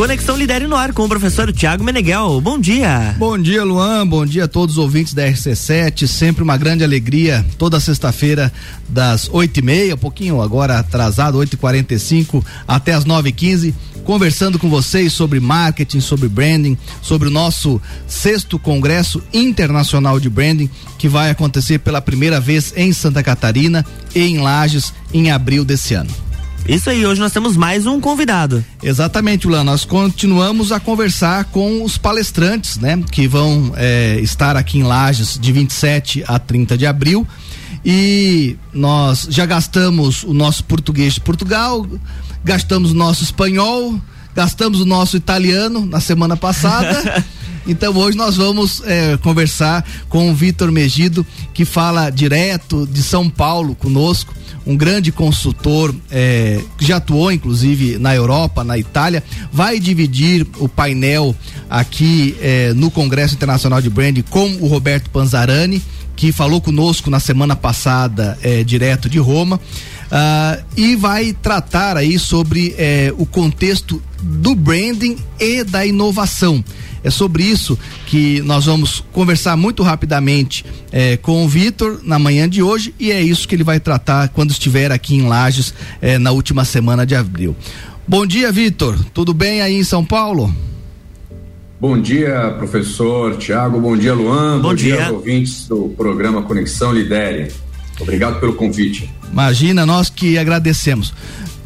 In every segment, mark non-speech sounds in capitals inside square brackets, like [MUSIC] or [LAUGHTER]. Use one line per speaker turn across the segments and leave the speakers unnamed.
Conexão Lidere no ar com o professor Tiago Meneghel. Bom dia.
Bom dia, Luan. Bom dia a todos os ouvintes da RC7. Sempre uma grande alegria. Toda sexta-feira, das oito e meia, um pouquinho agora atrasado, oito e quarenta e cinco, até as nove e quinze, conversando com vocês sobre marketing, sobre branding, sobre o nosso sexto Congresso Internacional de Branding, que vai acontecer pela primeira vez em Santa Catarina e em Lages em abril desse ano.
Isso aí, hoje nós temos mais um convidado.
Exatamente, Ulan. Nós continuamos a conversar com os palestrantes, né? Que vão é, estar aqui em Lages de 27 a 30 de abril. E nós já gastamos o nosso português de Portugal, gastamos o nosso espanhol, gastamos o nosso italiano na semana passada. [LAUGHS] Então hoje nós vamos é, conversar com o Vitor Megido, que fala direto de São Paulo conosco um grande consultor é, que já atuou inclusive na Europa, na Itália, vai dividir o painel aqui é, no Congresso Internacional de Branding com o Roberto Panzarani, que falou conosco na semana passada é, direto de Roma. Uh, e vai tratar aí sobre o contexto do branding e da inovação. É sobre isso que nós vamos conversar muito rapidamente eh, com o Vitor na manhã de hoje e é isso que ele vai tratar quando estiver aqui em Lages eh, na última semana de abril. Bom dia, Vitor. Tudo bem aí em São Paulo?
Bom dia, professor Tiago. Bom dia, Luan. Bom, Bom dia. dia ouvintes do programa Conexão Lidere. Obrigado pelo convite.
Imagina, nós que agradecemos.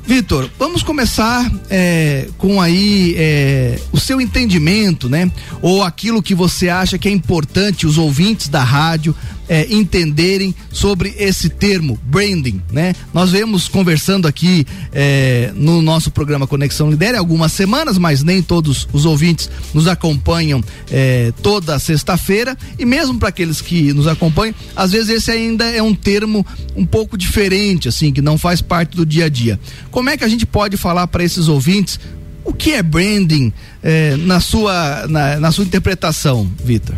Vitor, vamos começar é, com aí é, o seu entendimento, né? Ou aquilo que você acha que é importante os ouvintes da rádio é, entenderem sobre esse termo branding, né? Nós vemos conversando aqui é, no nosso programa Conexão Lidere algumas semanas, mas nem todos os ouvintes nos acompanham é, toda sexta-feira e mesmo para aqueles que nos acompanham, às vezes esse ainda é um termo um pouco diferente, assim, que não faz parte do dia a dia. Como é que a gente pode falar para esses ouvintes o que é branding é, na sua na, na sua interpretação, Vitor?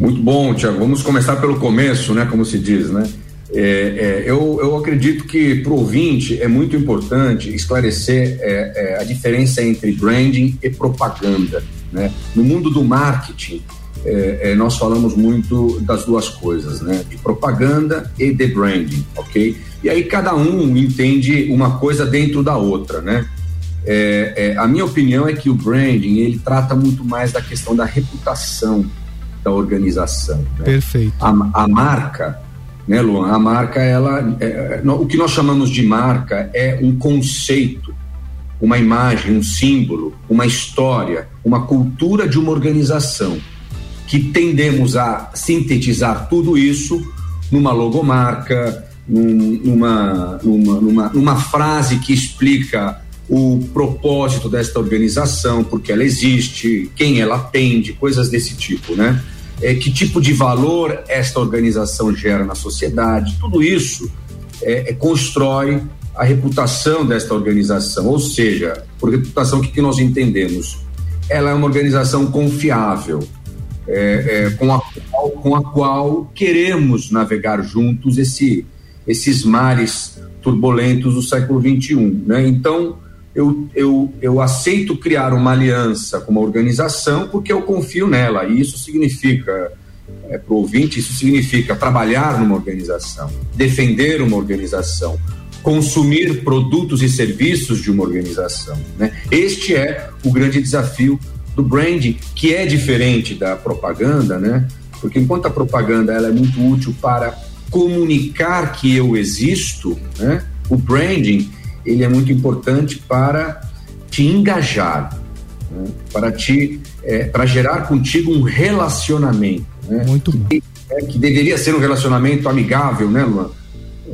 Muito bom, Tiago. Vamos começar pelo começo, né? Como se diz, né? É, é, eu, eu acredito que para o ouvinte é muito importante esclarecer é, é, a diferença entre branding e propaganda. Né? No mundo do marketing, é, é, nós falamos muito das duas coisas, né? de propaganda e de branding, ok? E aí cada um entende uma coisa dentro da outra. Né? a minha opinião é que o branding ele trata muito mais da questão da reputação da organização. Né?
Perfeito.
A, a, marca, né, Luan? A marca, ela, é, é o que nós chamamos de marca é um conceito, uma imagem, um símbolo, uma história, uma cultura de uma organização que tendemos a sintetizar tudo isso numa logomarca, numa, numa, numa, numa frase que explica o propósito desta organização, porque ela existe, quem ela atende, coisas desse tipo, né? é, que tipo de valor esta organização gera na sociedade, tudo isso é, é, constrói a reputação desta organização, ou seja, por reputação que, que nós entendemos? Ela é uma organização confiável, é, é, com, a com a qual queremos navegar juntos esse, esses mares turbulentos do século XXI. Né? Então, eu, eu, eu aceito criar uma aliança com uma organização porque eu confio nela. E isso significa, é, para o ouvinte, isso significa trabalhar numa organização, defender uma organização, consumir produtos e serviços de uma organização. Né? Este é o grande desafio do branding, que é diferente da propaganda, né? porque enquanto a propaganda ela é muito útil para comunicar que eu existo, né? o branding ele é muito importante para te engajar, né? para te é, para gerar contigo um relacionamento,
né? Muito bom.
Que, é, que deveria ser um relacionamento amigável, né, Luan?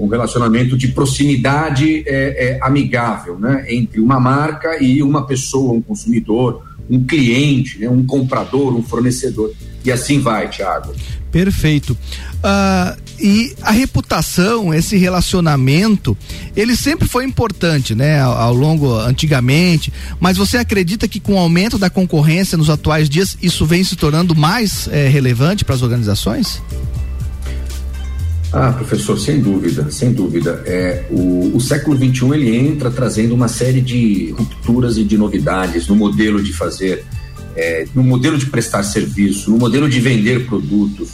Um relacionamento de proximidade é, é, amigável, né? Entre uma marca e uma pessoa, um consumidor, um cliente, né? um comprador, um fornecedor. E assim vai, Tiago.
Perfeito. Uh, e a reputação, esse relacionamento, ele sempre foi importante, né? Ao, ao, longo, antigamente. Mas você acredita que com o aumento da concorrência nos atuais dias, isso vem se tornando mais é, relevante para as organizações?
Ah, professor, sem dúvida, sem dúvida. É, o, o século XXI ele entra trazendo uma série de rupturas e de novidades no modelo de fazer, é, no modelo de prestar serviço, no modelo de vender produtos,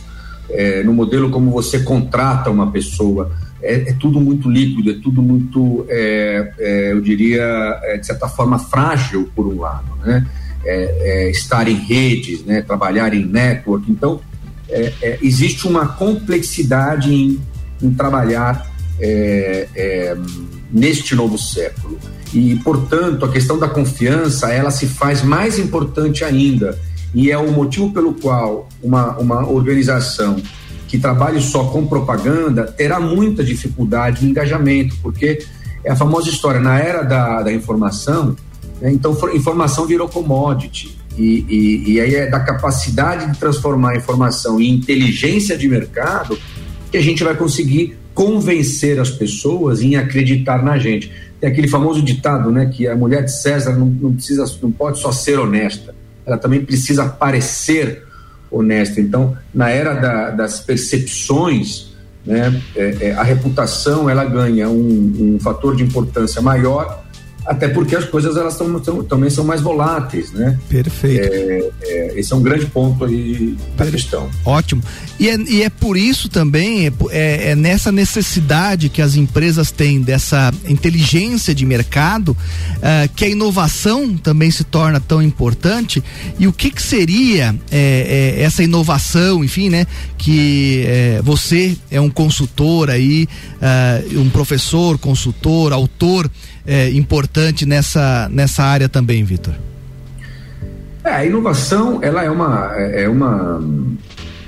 é, no modelo como você contrata uma pessoa. É, é tudo muito líquido, é tudo muito, é, é, eu diria, é, de certa forma, frágil, por um lado, né? estar em redes, né? trabalhar em network. Então, é, é, existe uma complexidade em, em trabalhar é, é, neste novo século. E, portanto, a questão da confiança, ela se faz mais importante ainda. E é o motivo pelo qual uma, uma organização que trabalhe só com propaganda terá muita dificuldade de engajamento, porque é a famosa história, na era da, da informação, né, então informação virou commodity. E, e, e aí é da capacidade de transformar a informação em inteligência de mercado que a gente vai conseguir convencer as pessoas em acreditar na gente. Tem aquele famoso ditado, né, que a mulher de César não, não precisa, não pode só ser honesta, ela também precisa parecer honesta. Então, na era da, das percepções, né, é, é, a reputação ela ganha um, um fator de importância maior até porque as coisas elas tão, tão, também são mais voláteis, né?
Perfeito.
É, é, esse é um grande ponto aí da questão.
Ótimo. E é, e é por isso também, é, é, é, nessa necessidade que as empresas têm dessa inteligência de mercado, uh, que a inovação também se torna tão importante. E o que, que seria é, é, essa inovação, enfim, né? Que você é um consultor aí, uh, um professor, consultor, autor é, importante nessa, nessa área também, Vitor?
É, a inovação ela é uma, é, é uma,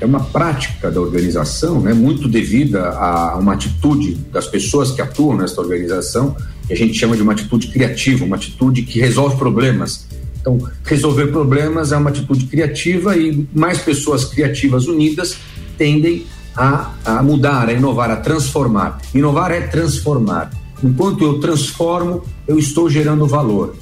é uma prática da organização, né, muito devida a uma atitude das pessoas que atuam nessa organização, que a gente chama de uma atitude criativa, uma atitude que resolve problemas. Então, resolver problemas é uma atitude criativa e mais pessoas criativas unidas tendem a, a mudar, a inovar, a transformar. Inovar é transformar. Enquanto eu transformo, eu estou gerando valor.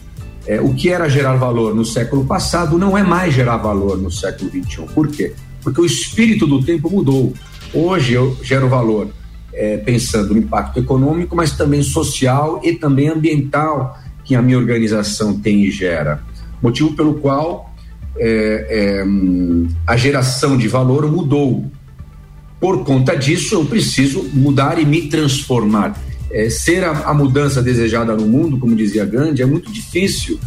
É, o que era gerar valor no século passado não é mais gerar valor no século XXI. Por quê? Porque o espírito do tempo mudou. Hoje eu gero valor é, pensando no impacto econômico, mas também social e também ambiental que a minha organização tem e gera. Motivo pelo qual é, é a geração de valor mudou. Por conta disso, eu preciso mudar e me transformar é, ser a, a, mudança desejada no mundo, como dizia Gandhi, é muito difícil.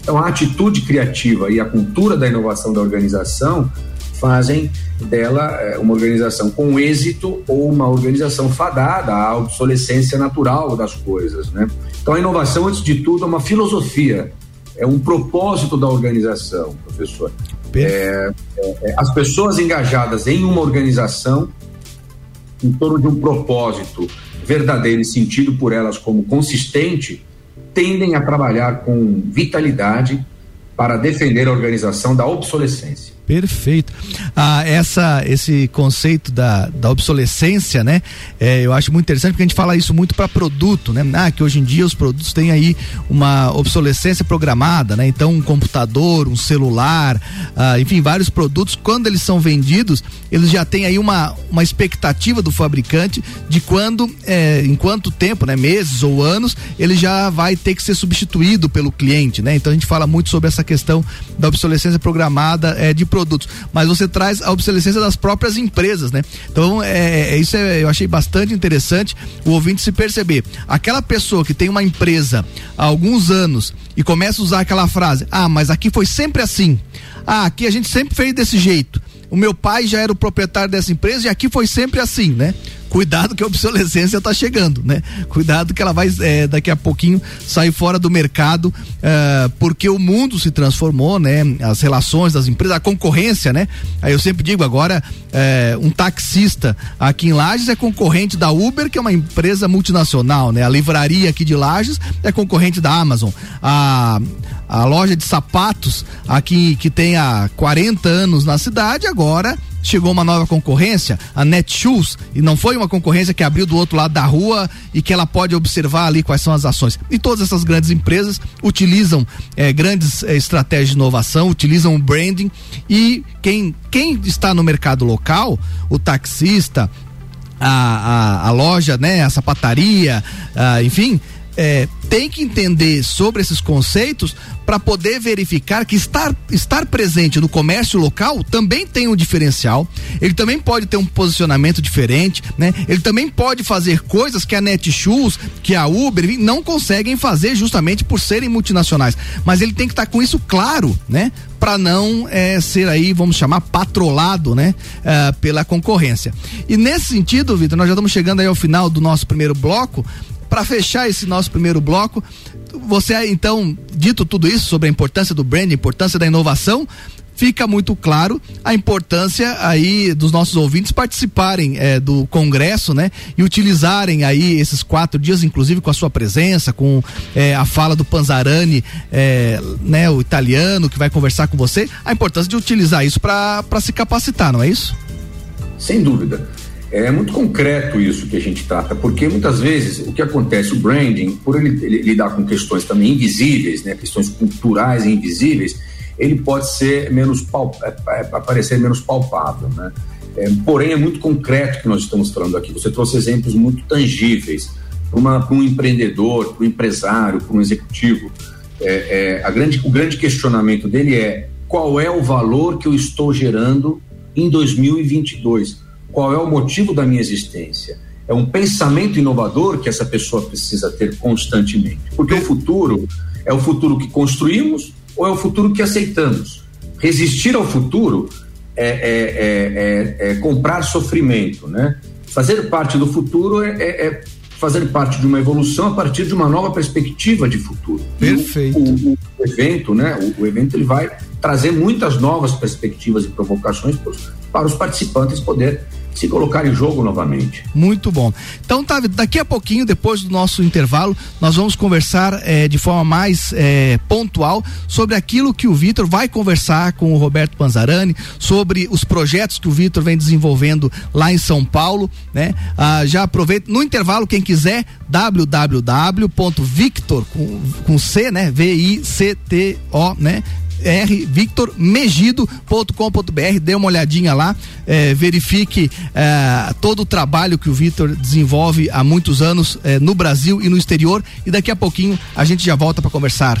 Então, a atitude criativa e a cultura da inovação da organização fazem dela é, uma organização com êxito ou uma organização fadada à obsolescência natural das coisas, né? Então, a inovação, antes de tudo, é uma filosofia, é um propósito da organização, professor. É, é, é, as pessoas engajadas em uma organização em torno de um propósito verdadeiro e sentido por elas como consistente, tendem a trabalhar com vitalidade para defender a organização da obsolescência.
Perfeito. Ah, essa, esse conceito da, da obsolescência, né? É, eu acho muito interessante porque a gente fala isso muito para produto, né? Ah, que hoje em dia os produtos têm aí uma obsolescência programada, né? Então, um computador, um celular, ah, enfim, vários produtos, quando eles são vendidos, eles já têm aí uma, uma expectativa do fabricante de quando, é, em quanto tempo, né? Meses ou anos, ele já vai ter que ser substituído pelo cliente, né? Então, a gente fala muito sobre essa questão da obsolescência programada é, de produtos produtos, mas você traz a obsolescência das próprias empresas, né? Então, é, é isso é, eu achei bastante interessante o ouvinte se perceber. Aquela pessoa que tem uma empresa há alguns anos e começa a usar aquela frase: ah, mas aqui foi sempre assim. Ah, aqui a gente sempre fez desse jeito. O meu pai já era o proprietário dessa empresa e aqui foi sempre assim, né? Cuidado que a obsolescência está chegando, né? Cuidado que ela vai é, daqui a pouquinho sair fora do mercado, é, porque o mundo se transformou, né? As relações das empresas, a concorrência, né? Aí eu sempre digo agora, é, um taxista aqui em Lages é concorrente da Uber, que é uma empresa multinacional, né? A livraria aqui de Lages é concorrente da Amazon. A, a loja de sapatos aqui que tem há 40 anos na cidade agora chegou uma nova concorrência, a Netshoes, e não foi uma concorrência que abriu do outro lado da rua e que ela pode observar ali quais são as ações. E todas essas grandes empresas utilizam eh, grandes eh, estratégias de inovação, utilizam o branding e quem, quem está no mercado local, o taxista, a, a, a loja, né, a sapataria, enfim, é, tem que entender sobre esses conceitos para poder verificar que estar, estar presente no comércio local também tem um diferencial. Ele também pode ter um posicionamento diferente, né? Ele também pode fazer coisas que a Netshoes, que a Uber não conseguem fazer justamente por serem multinacionais. Mas ele tem que estar tá com isso claro, né? Para não é, ser aí, vamos chamar, patrolado, né? Uh, pela concorrência. E nesse sentido, Vitor, nós já estamos chegando aí ao final do nosso primeiro bloco para fechar esse nosso primeiro bloco, você então, dito tudo isso sobre a importância do brand, a importância da inovação, fica muito claro a importância aí dos nossos ouvintes participarem é, do congresso, né? E utilizarem aí esses quatro dias, inclusive com a sua presença, com é, a fala do Panzarani, é, né? O italiano que vai conversar com você, a importância de utilizar isso para se capacitar, não é isso?
Sem dúvida. É muito concreto isso que a gente trata, porque muitas vezes o que acontece, o branding, por ele, ele lidar com questões também invisíveis, né, questões culturais e invisíveis, ele pode ser menos é, é, aparecer menos palpável, né? É, porém é muito concreto que nós estamos falando aqui. Você trouxe exemplos muito tangíveis para um empreendedor, para um empresário, para um executivo. É, é, grande, o grande questionamento dele é qual é o valor que eu estou gerando em 2022 qual é o motivo da minha existência. É um pensamento inovador que essa pessoa precisa ter constantemente. Porque o futuro é o futuro que construímos ou é o futuro que aceitamos. Resistir ao futuro é, é, é, é, é comprar sofrimento, né? Fazer parte do futuro é, é, é, fazer parte de uma evolução a partir de uma nova perspectiva de futuro.
Perfeito.
O, o, o, evento, né? O, o evento ele vai trazer muitas novas perspectivas e provocações para os participantes poder se colocar em jogo novamente.
Muito bom. Então, tá, daqui a pouquinho, depois do nosso intervalo, nós vamos conversar é, de forma mais é, pontual sobre aquilo que o Vitor vai conversar com o Roberto Panzarani, sobre os projetos que o Vitor vem desenvolvendo lá em São Paulo, né? Ah, já aproveita, no intervalo, quem quiser, www.victor com, com C, né? V-I-C-T-O, né? rvictormegido.com.br, dê uma olhadinha lá, é, verifique é, todo o trabalho que o Vitor desenvolve há muitos anos é, no Brasil e no exterior e daqui a pouquinho a gente já volta para conversar.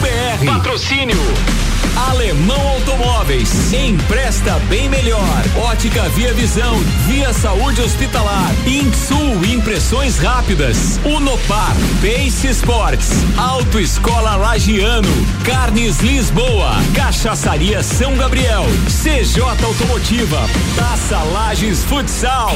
com.br Patrocínio Alemão Automóveis. Empresta bem melhor. Ótica Via Visão. Via Saúde Hospitalar. Insul Impressões Rápidas. Unopar. Pace Sports. Autoescola Lagiano. Carnes Lisboa. Cachaçaria São Gabriel. CJ Automotiva. Taça Lages Futsal.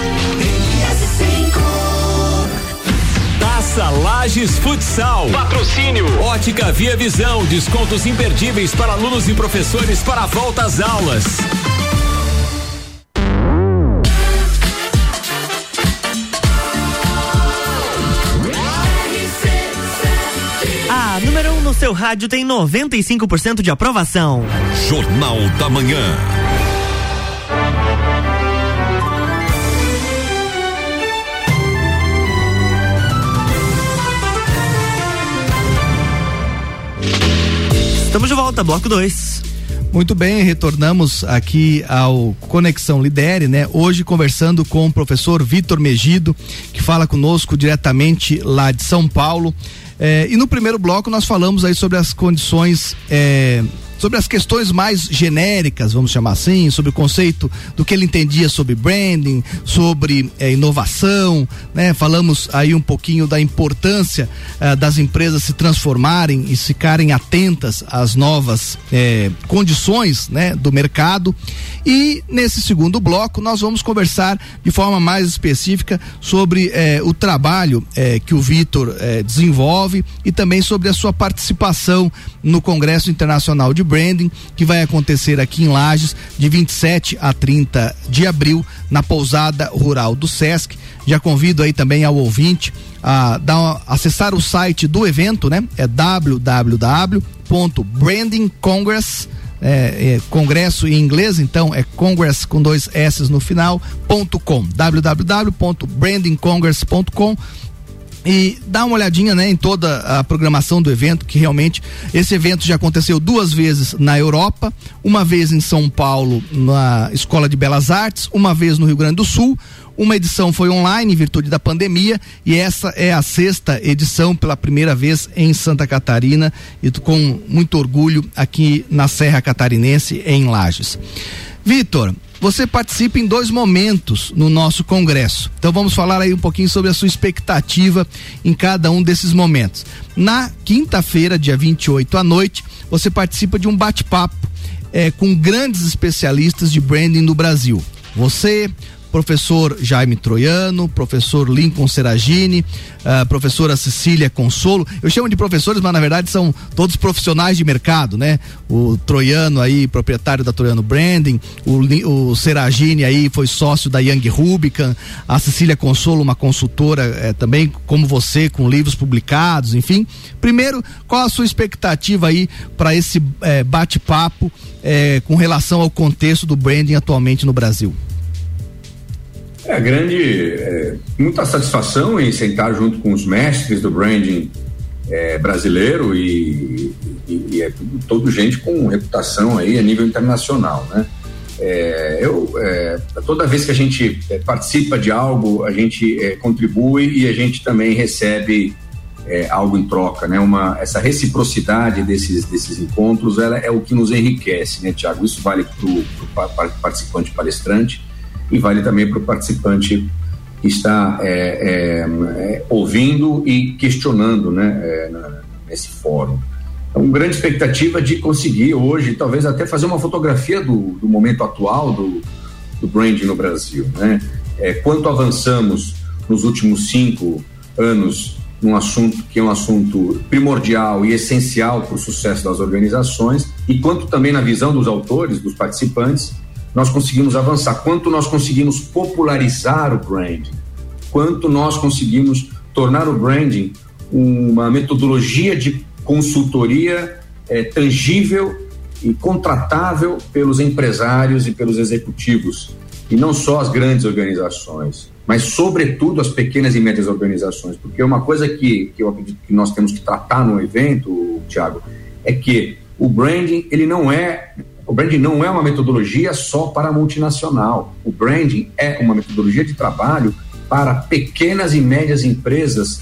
Taça Lages Futsal. Patrocínio. Ótica Via Visão. Descontos imperdíveis para alunos e professores para a volta às aulas.
A número 1 um no seu rádio tem 95% de aprovação.
Jornal da Manhã.
Estamos de volta, bloco 2.
Muito bem, retornamos aqui ao Conexão Lidere, né? Hoje conversando com o professor Vitor Megido, que fala conosco diretamente lá de São Paulo. É, e no primeiro bloco nós falamos aí sobre as condições é, sobre as questões mais genéricas, vamos chamar assim, sobre o conceito do que ele entendia sobre branding, sobre é, inovação, né? Falamos aí um pouquinho da importância é, das empresas se transformarem e ficarem atentas às novas é, condições, né? Do mercado. E nesse segundo bloco nós vamos conversar de forma mais específica sobre o trabalho que o Vitor desenvolve e também sobre a sua participação no Congresso Internacional de Branding, que vai acontecer aqui em Lages de 27 a 30 de abril, na pousada rural do SESC. Já convido aí também ao ouvinte a dar, acessar o site do evento, né? É www.brandingcongress é, é, congresso em inglês, então é congress com dois S no final, ponto com, www.brandingcongress.com e dá uma olhadinha né, em toda a programação do evento, que realmente esse evento já aconteceu duas vezes na Europa, uma vez em São Paulo, na Escola de Belas Artes, uma vez no Rio Grande do Sul. Uma edição foi online em virtude da pandemia e essa é a sexta edição pela primeira vez em Santa Catarina e com muito orgulho aqui na Serra Catarinense em Lages. Vitor, você participa em dois momentos no nosso congresso. Então vamos falar aí um pouquinho sobre a sua expectativa em cada um desses momentos. Na quinta-feira, dia 28 à noite, você participa de um bate-papo é, com grandes especialistas de branding no Brasil. Você, professor Jaime Troiano, professor Lincoln Seragini, uh, professora Cecília Consolo. Eu chamo de professores, mas na verdade são todos profissionais de mercado, né? O Troiano aí, proprietário da Troiano Branding, o, o Seragini aí foi sócio da Young Rubicon, a Cecília Consolo, uma consultora eh, também, como você, com livros publicados, enfim. Primeiro, qual a sua expectativa aí para esse eh, bate-papo eh, com relação ao contexto do branding atualmente no Brasil?
É grande, é, muita satisfação em sentar junto com os mestres do branding é, brasileiro e, e, e, é todo gente com reputação aí a nível internacional, né? É, eu é, toda vez que a gente é, participa de algo, a gente é, contribui e a gente também recebe algo em troca, né? Uma essa reciprocidade desses desses encontros, ela é o que nos enriquece, né, Tiago? Isso vale para o participante palestrante e vale também para o participante que está é, é, é, ouvindo e questionando né, é, nesse fórum. Então, grande expectativa de conseguir hoje, talvez até fazer uma fotografia do, do momento atual do, do branding no Brasil. Né? É, quanto avançamos nos últimos cinco anos num assunto que é um assunto primordial e essencial para o sucesso das organizações, e quanto também na visão dos autores, dos participantes, nós conseguimos avançar, quanto nós conseguimos popularizar o branding. quanto nós conseguimos tornar o branding uma metodologia de consultoria é, tangível e contratável pelos empresários e pelos executivos, e não só as grandes organizações, mas sobretudo as pequenas e médias organizações, porque uma coisa que, que eu acredito que nós temos que tratar no evento, Tiago, é que o branding ele não é o branding não é uma metodologia só para multinacional. O branding é uma metodologia de trabalho para pequenas e médias empresas,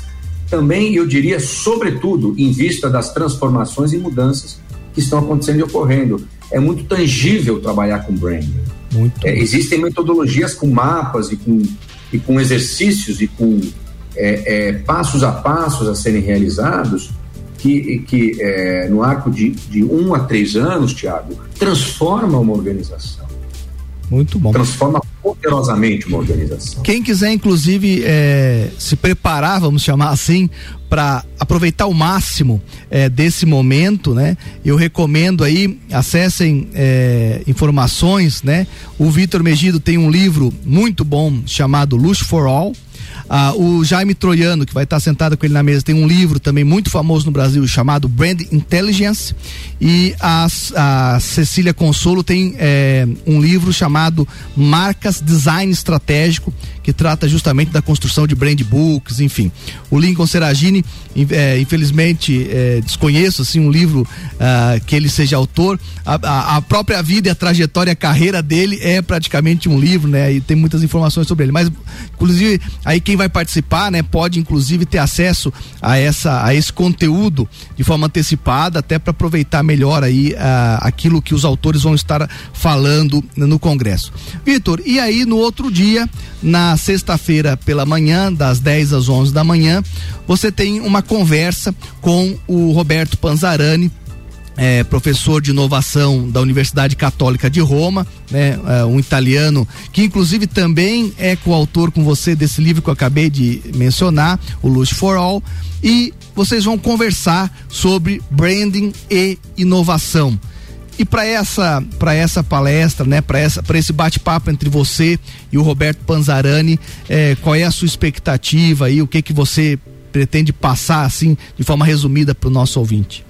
também eu diria, sobretudo, em vista das transformações e mudanças que estão acontecendo e ocorrendo. É muito tangível trabalhar com branding. É, existem metodologias com mapas e com, e com exercícios e com é, é, passos a passos a serem realizados que, que é, no arco de, de um a três anos, Tiago, transforma uma organização.
Muito bom.
Transforma poderosamente uma organização.
Quem quiser, inclusive, é, se preparar, vamos chamar assim, para aproveitar o máximo é, desse momento, né? Eu recomendo aí, acessem é, informações, né? O Vitor Megido tem um livro muito bom chamado Lush for All ah, o Jaime Troiano, que vai estar sentado com ele na mesa, tem um livro também muito famoso no Brasil chamado Brand Intelligence. E a, a Cecília Consolo tem é, um livro chamado Marcas Design Estratégico, que trata justamente da construção de brand books, enfim. O Lincoln Seragini, é, infelizmente, é, desconheço assim um livro uh, que ele seja autor. A, a, a, própria vida e a trajetória, a carreira dele é praticamente um livro, né? E tem muitas informações sobre ele. Mas, inclusive, aí quem vai participar, né, pode inclusive ter acesso a essa a esse conteúdo de forma antecipada, até para aproveitar melhor aí uh, aquilo que os autores vão estar falando no congresso. Vitor, e aí no outro dia, na sexta-feira pela manhã, das 10 às 11 da manhã, você tem uma conversa com o Roberto Panzarani, é, professor de inovação da Universidade Católica de Roma, né, é, um italiano que inclusive também é coautor com você desse livro que eu acabei de mencionar, o Lush for All, e vocês vão conversar sobre branding e inovação. E para essa para essa palestra, né, para essa para esse bate-papo entre você e o Roberto Panzarani, é, qual é a sua expectativa e o que que você pretende passar assim de forma resumida para o nosso ouvinte?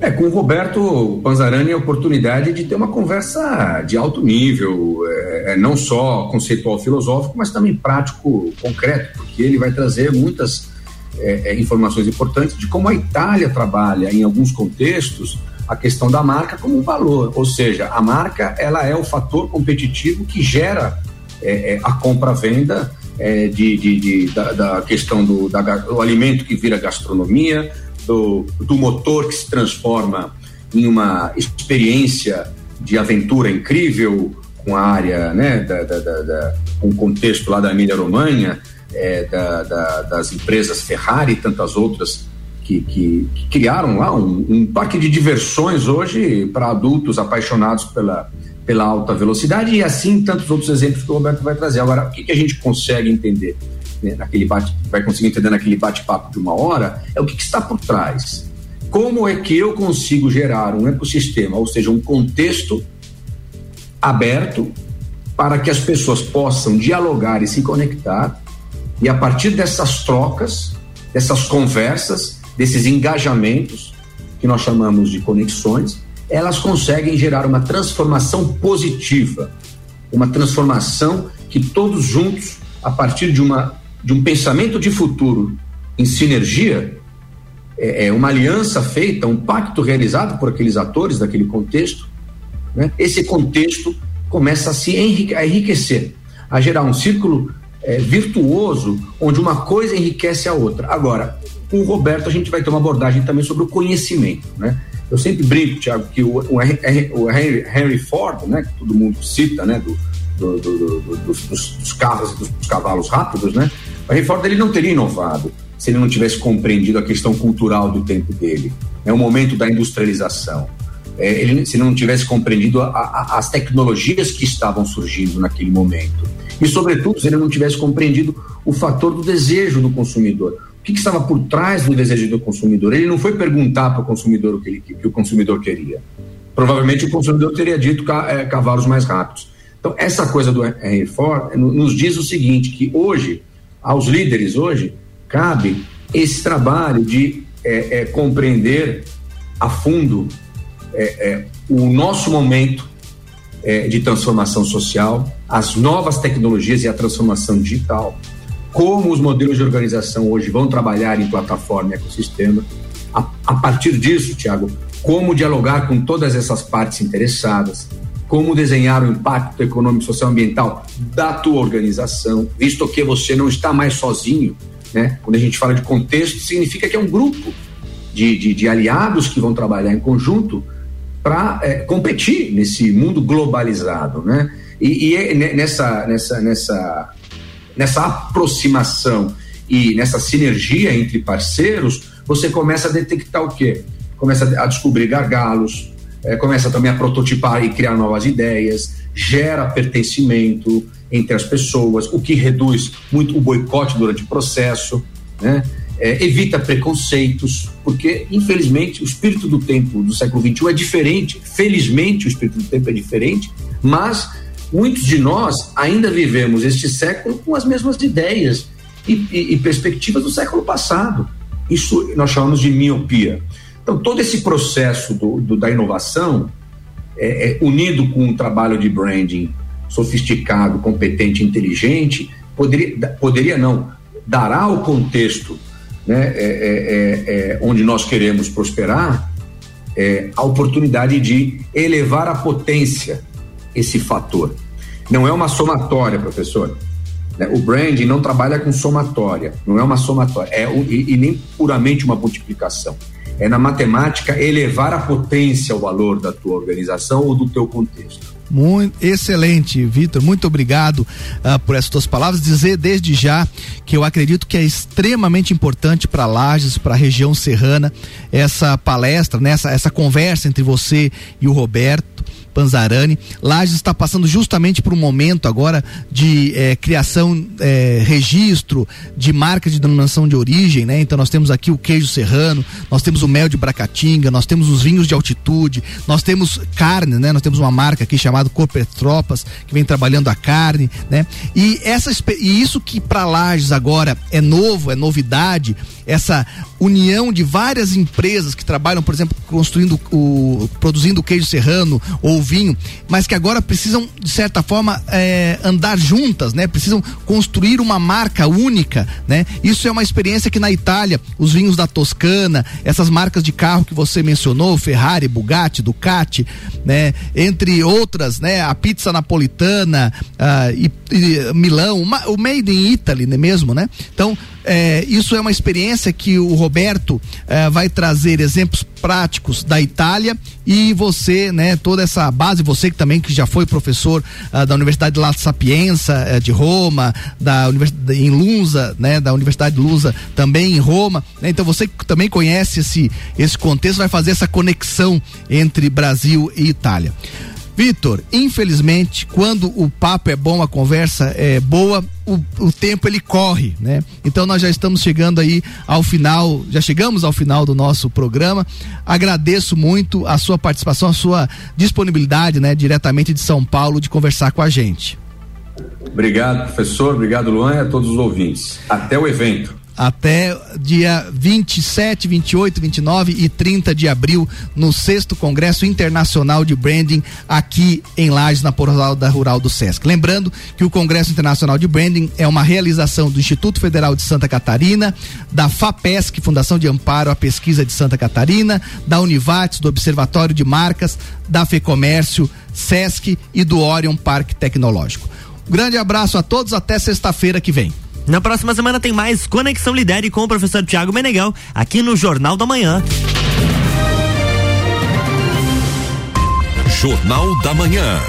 É, com o Roberto Panzarani a oportunidade de ter uma conversa de alto nível, é, é, não só conceitual filosófico, mas também prático, concreto, porque ele vai trazer muitas é, é informações importantes de como a Itália trabalha em alguns contextos a questão da marca como um valor, ou seja, a marca ela é o fator competitivo que gera é, é, a compra-venda de, de, de, da, da, questão do, da, do alimento que vira gastronomia, do, do motor que se transforma em uma experiência de aventura incrível com a área, né, da, da, da, com o contexto lá da Emília-Romanha, é, da, da, das empresas Ferrari e tantas outras que, que, que criaram lá um, um, parque de diversões hoje para adultos apaixonados pela, pela alta velocidade e assim tantos outros exemplos que o Roberto vai trazer. Agora, o que, que a gente consegue entender né, naquele bate, vai conseguir entender naquele bate-papo de uma hora é o que, que está por trás. Como é que eu consigo gerar um ecossistema, ou seja, um contexto aberto para que as pessoas possam dialogar e se conectar e a partir dessas trocas, dessas conversas, desses engajamentos, que nós chamamos de conexões, elas conseguem gerar uma transformação positiva, uma transformação que todos juntos, a partir de, uma, de um pensamento de futuro em sinergia, é, é uma aliança feita, um pacto realizado por aqueles atores daquele contexto, né? esse contexto começa a se enriquecer, a gerar um círculo é, virtuoso onde uma coisa enriquece a outra. Agora, com o Roberto a gente vai ter uma abordagem também sobre o conhecimento, né? Eu sempre brinco, Tiago, que o, o, o Henry, Henry, Ford, né, que todo mundo cita, né, do, do, do, dos, dos, carros e dos cavalos rápidos, né? O Henry Ford ele não teria inovado se ele não tivesse compreendido a questão cultural do tempo dele, é o momento da industrialização. É, ele, se ele não tivesse compreendido a, a, as tecnologias que estavam surgindo naquele momento. E, sobretudo, se ele não tivesse compreendido o fator do desejo do consumidor o que, que, estava por trás do desejo do consumidor. Ele não foi perguntar para o consumidor o que, ele, que o consumidor queria. Provavelmente o consumidor teria dito é, cavalos mais rápidos. Então, essa coisa do R4 nos diz o seguinte, que hoje, aos líderes hoje, cabe esse trabalho de é, é, compreender a fundo é, é o nosso momento é, de transformação social, as novas tecnologias e a transformação digital, como os modelos de organização hoje vão trabalhar em plataforma e ecossistema. A, a partir disso, Tiago, como dialogar com todas essas partes interessadas, como desenhar o impacto econômico, social e ambiental da tua organização, visto que você não está mais sozinho, né? Quando a gente fala de contexto, significa que é um grupo de, de, de aliados que vão trabalhar em conjunto para é, competir nesse mundo globalizado, né? E, e é nessa, nessa, nessa, nessa aproximação e nessa sinergia entre parceiros, você começa a detectar o quê? Começa a descobrir gargalos, é, começa também a prototipar e criar novas ideias, gera pertencimento entre as pessoas, o que reduz muito o boicote durante o processo, né? É, evita preconceitos, porque infelizmente o espírito do tempo do século XXI é diferente. Felizmente o espírito do tempo é diferente, mas muitos de nós ainda vivemos este século com as mesmas ideias e, e, e perspectivas do século passado. Isso nós chamamos de miopia. Então, todo esse processo do, do da inovação, é, é, unido com um trabalho de branding sofisticado, competente, inteligente, poderia, poderia não, dará o contexto né, é, é, é, é onde nós queremos prosperar a oportunidade de elevar a potência esse fator. Não é uma somatória, professor. Né? O branding não trabalha com somatória, não é uma somatória, é, e, e nem puramente uma multiplicação é na matemática elevar a potência, o valor da tua organização ou do teu contexto.
Muito excelente, Vitor. Muito obrigado uh, por essas tuas palavras. Dizer desde já que eu acredito que é extremamente importante para Lages, para a região serrana, essa palestra, né? essa, essa conversa entre você e o Roberto Panzarani. Lages está passando justamente por um momento agora de é, criação, é, registro de marca de denominação de origem, né? Então nós temos aqui o queijo serrano, nós temos o mel de Bracatinga, nós temos os vinhos de altitude, nós temos carne, né? Nós temos uma marca aqui chamada Corpetropas que vem trabalhando a carne, né? E essa e isso que para Lages agora é novo, é novidade, essa união de várias empresas que trabalham, por exemplo, construindo o produzindo o queijo serrano ou vinho, mas que agora precisam de certa forma é, andar juntas, né? Precisam construir uma marca única, né? Isso é uma experiência que na Itália os vinhos da Toscana, essas marcas de carro que você mencionou, Ferrari, Bugatti, Ducati, né? Entre outras, né? A pizza napolitana uh, e, e Milão, uma, o Made in Italy, né mesmo, né? Então é, isso é uma experiência que o Roberto é, vai trazer exemplos práticos da Itália e você, né, toda essa base, você que também que já foi professor uh, da Universidade La Sapienza uh, de Roma, da Universidade em Lunza, né, da Universidade de Lunza também em Roma, né, então você que também conhece esse esse contexto vai fazer essa conexão entre Brasil e Itália. Vitor, infelizmente, quando o papo é bom, a conversa é boa, o, o, tempo ele corre, né? Então nós já estamos chegando aí ao final, já chegamos ao final do nosso programa. Agradeço muito a sua participação, a sua disponibilidade, né, diretamente de São Paulo, de conversar com a gente.
Obrigado, professor. Obrigado, Luan, e a todos os ouvintes. Até o evento
até dia 27, 28, 29 e 30 de abril no sexto Congresso Internacional de Branding aqui em Lages, na Portal Rural do Sesc. Lembrando que o Congresso Internacional de Branding é uma realização do Instituto Federal de Santa Catarina, da FAPESC, Fundação de Amparo à Pesquisa de Santa Catarina, da Univates, do Observatório de Marcas, da FEComércio, Sesc e do Orion Parque Tecnológico. Grande abraço a todos, até sexta-feira que vem.
Na próxima semana tem mais Conexão Lidere com o professor Tiago Meneghel, aqui no Jornal da Manhã.
Jornal da Manhã.